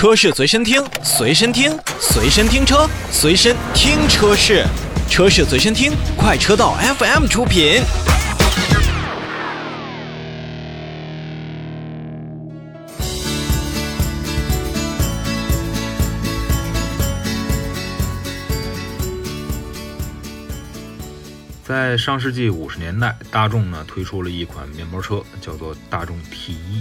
车市随身听，随身听，随身听车，随身听车市，车市随身听，快车道 FM 出品。在上世纪五十年代，大众呢推出了一款面包车，叫做大众 T 一。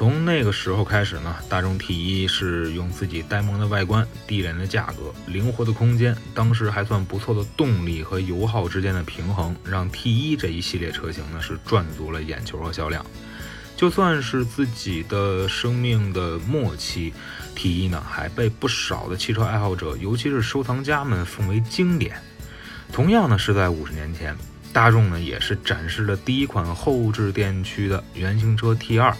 从那个时候开始呢，大众 T 一是用自己呆萌的外观、低廉的价格、灵活的空间，当时还算不错的动力和油耗之间的平衡，让 T 一这一系列车型呢是赚足了眼球和销量。就算是自己的生命的末期，T 一呢还被不少的汽车爱好者，尤其是收藏家们奉为经典。同样呢是在五十年前，大众呢也是展示了第一款后置电驱的原型车 T 二。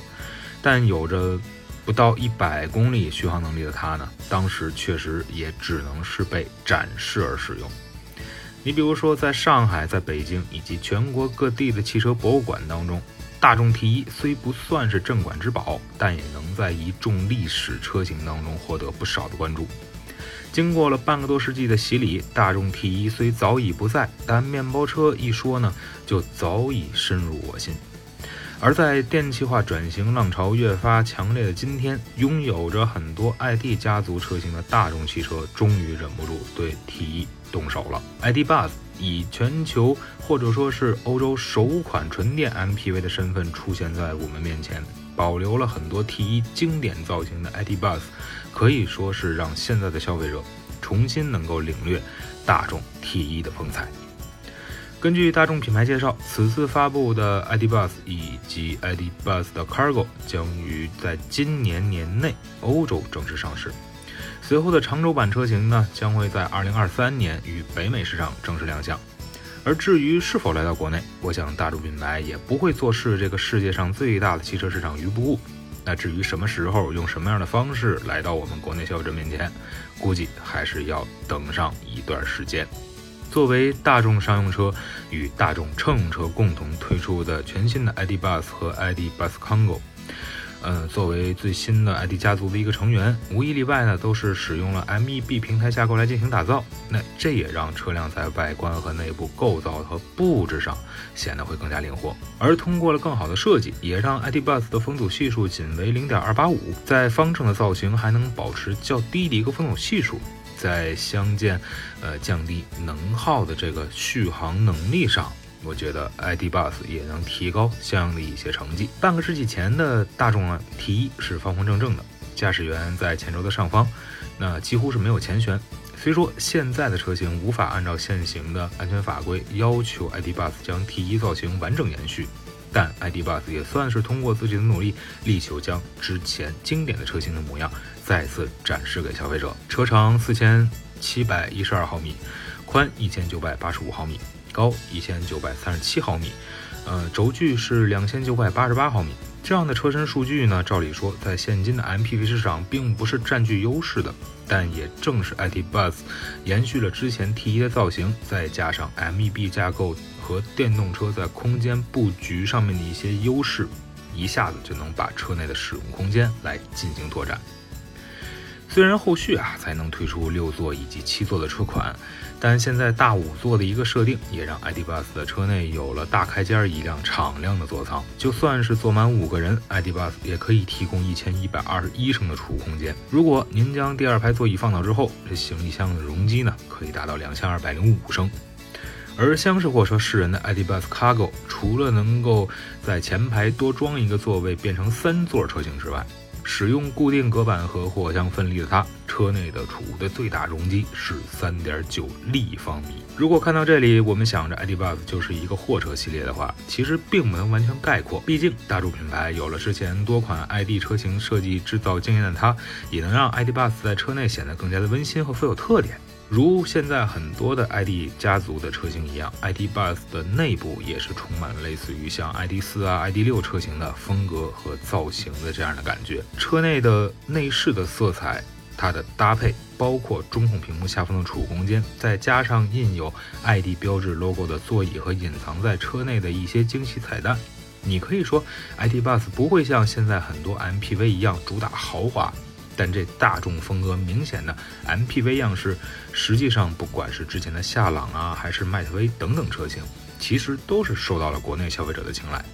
但有着不到一百公里续航能力的它呢，当时确实也只能是被展示而使用。你比如说，在上海、在北京以及全国各地的汽车博物馆当中，大众 T1 虽不算是镇馆之宝，但也能在一众历史车型当中获得不少的关注。经过了半个多世纪的洗礼，大众 T1 虽早已不在，但面包车一说呢，就早已深入我心。而在电气化转型浪潮越发强烈的今天，拥有着很多 ID 家族车型的大众汽车终于忍不住对 T1 动手了。ID. Buzz 以全球或者说是欧洲首款纯电 MPV 的身份出现在我们面前，保留了很多 T1 经典造型的 ID. Buzz，可以说是让现在的消费者重新能够领略大众 T1 的风采。根据大众品牌介绍，此次发布的 ID. Buzz 以及 ID. Buzz 的 Cargo 将于在今年年内欧洲正式上市。随后的长轴版车型呢，将会在2023年与北美市场正式亮相。而至于是否来到国内，我想大众品牌也不会坐视这个世界上最大的汽车市场于不顾。那至于什么时候用什么样的方式来到我们国内消费者面前，估计还是要等上一段时间。作为大众商用车与大众乘用车共同推出的全新的 ID. BUS 和 ID. Buzz Congo，呃，作为最新的 ID 家族的一个成员，无一例外呢都是使用了 MEB 平台架构来进行打造。那这也让车辆在外观和内部构造和布置上显得会更加灵活。而通过了更好的设计，也让 ID. BUS 的风阻系数仅为0.285，在方正的造型还能保持较低的一个风阻系数。在相见，呃，降低能耗的这个续航能力上，我觉得 ID. Buzz 也能提高相应的一些成绩。半个世纪前的大众啊，T1 是方方正正的，驾驶员在前轴的上方，那几乎是没有前悬。虽说现在的车型无法按照现行的安全法规要求 ID. Buzz 将 T1 造型完整延续。但 ID. Buzz 也算是通过自己的努力，力求将之前经典的车型的模样再次展示给消费者。车长四千七百一十二毫米，宽一千九百八十五毫米，高一千九百三十七毫米，呃，轴距是两千九百八十八毫米。这样的车身数据呢，照理说在现今的 MPV 市场并不是占据优势的。但也正是 IT Bus 延续了之前 T1 的造型，再加上 MEB 架构和电动车在空间布局上面的一些优势，一下子就能把车内的使用空间来进行拓展。虽然后续啊才能推出六座以及七座的车款，但现在大五座的一个设定，也让 ID. BUS 的车内有了大开间一辆敞亮的座舱。就算是坐满五个人，ID. BUS 也可以提供一千一百二十一升的储物空间。如果您将第二排座椅放倒之后，这行李箱的容积呢，可以达到两千二百零五升。而厢式货车世人的 ID. BUS Cargo，除了能够在前排多装一个座位，变成三座车型之外，使用固定隔板和货箱分离的它，车内的储物的最大容积是三点九立方米。如果看到这里，我们想着 ID. Buzz 就是一个货车系列的话，其实并不能完全概括。毕竟大众品牌有了之前多款 ID 车型设计制造经验的它，也能让 ID. Buzz 在车内显得更加的温馨和富有特点。如现在很多的 ID 家族的车型一样，ID. Buzz 的内部也是充满了类似于像 ID. 四啊、ID. 六车型的风格和造型的这样的感觉。车内的内饰的色彩，它的搭配，包括中控屏幕下方的储物空间，再加上印有 ID 标志 logo 的座椅和隐藏在车内的一些惊喜彩蛋，你可以说 ID. Buzz 不会像现在很多 MPV 一样主打豪华。但这大众风格明显的 MPV 样式，实际上不管是之前的夏朗啊，还是迈特威等等车型，其实都是受到了国内消费者的青睐。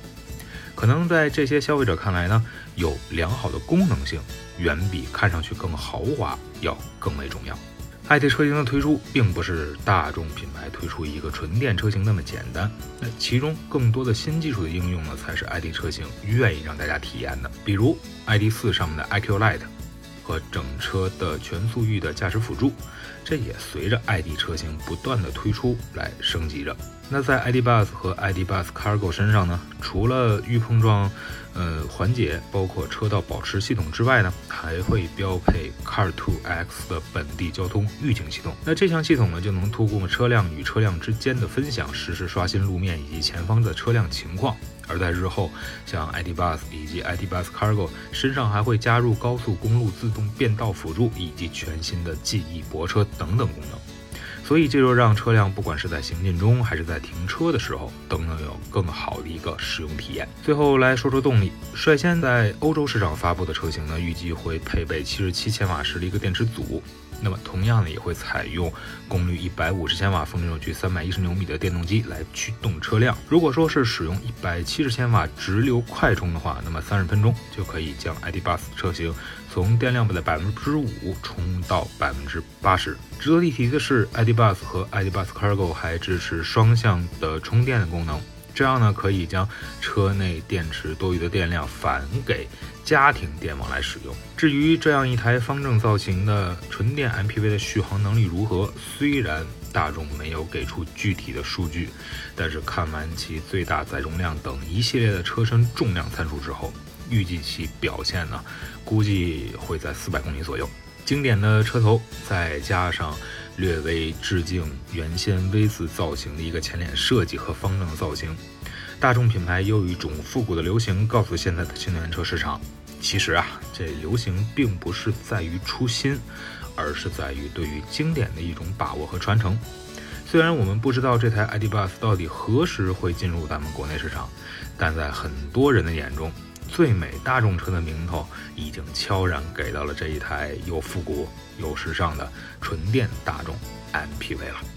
可能在这些消费者看来呢，有良好的功能性，远比看上去更豪华要更为重要。ID 车型的推出，并不是大众品牌推出一个纯电车型那么简单，那其中更多的新技术的应用呢，才是 ID 车型愿意让大家体验的。比如 ID.4 上面的 IQ.Light。和整车的全速域的驾驶辅助，这也随着 ID 车型不断的推出来升级着。那在 ID Buzz 和 ID Buzz Cargo 身上呢，除了预碰撞，呃缓解，包括车道保持系统之外呢，还会标配 Car2X 的本地交通预警系统。那这项系统呢，就能通过车辆与车辆之间的分享，实时刷新路面以及前方的车辆情况。而在日后，像 ID Buzz 以及 ID Buzz Cargo 身上还会加入高速公路自动变道辅助以及全新的记忆泊车等等功能，所以这就让车辆不管是在行进中还是在停车的时候，都能有更好的一个使用体验。最后来说说动力，率先在欧洲市场发布的车型呢，预计会配备七十七千瓦时的一个电池组。那么，同样呢，也会采用功率一百五十千瓦、峰值扭矩三百一十牛米的电动机来驱动车辆。如果说是使用一百七十千瓦直流快充的话，那么三十分钟就可以将 ID BUS 车型从电量的百分之五充到百分之八十。值得一提的是，ID BUS 和 ID BUS Cargo 还支持双向的充电的功能。这样呢，可以将车内电池多余的电量返给家庭电网来使用。至于这样一台方正造型的纯电 MPV 的续航能力如何，虽然大众没有给出具体的数据，但是看完其最大载重量等一系列的车身重量参数之后，预计其表现呢，估计会在四百公里左右。经典的车头，再加上略微致敬原先 V 字造型的一个前脸设计和方正的造型，大众品牌又一种复古的流行，告诉现在的新能源车市场，其实啊，这流行并不是在于初心，而是在于对于经典的一种把握和传承。虽然我们不知道这台 ID Buzz 到底何时会进入咱们国内市场，但在很多人的眼中。最美大众车的名头已经悄然给到了这一台又复古又时尚的纯电大众 MPV 了。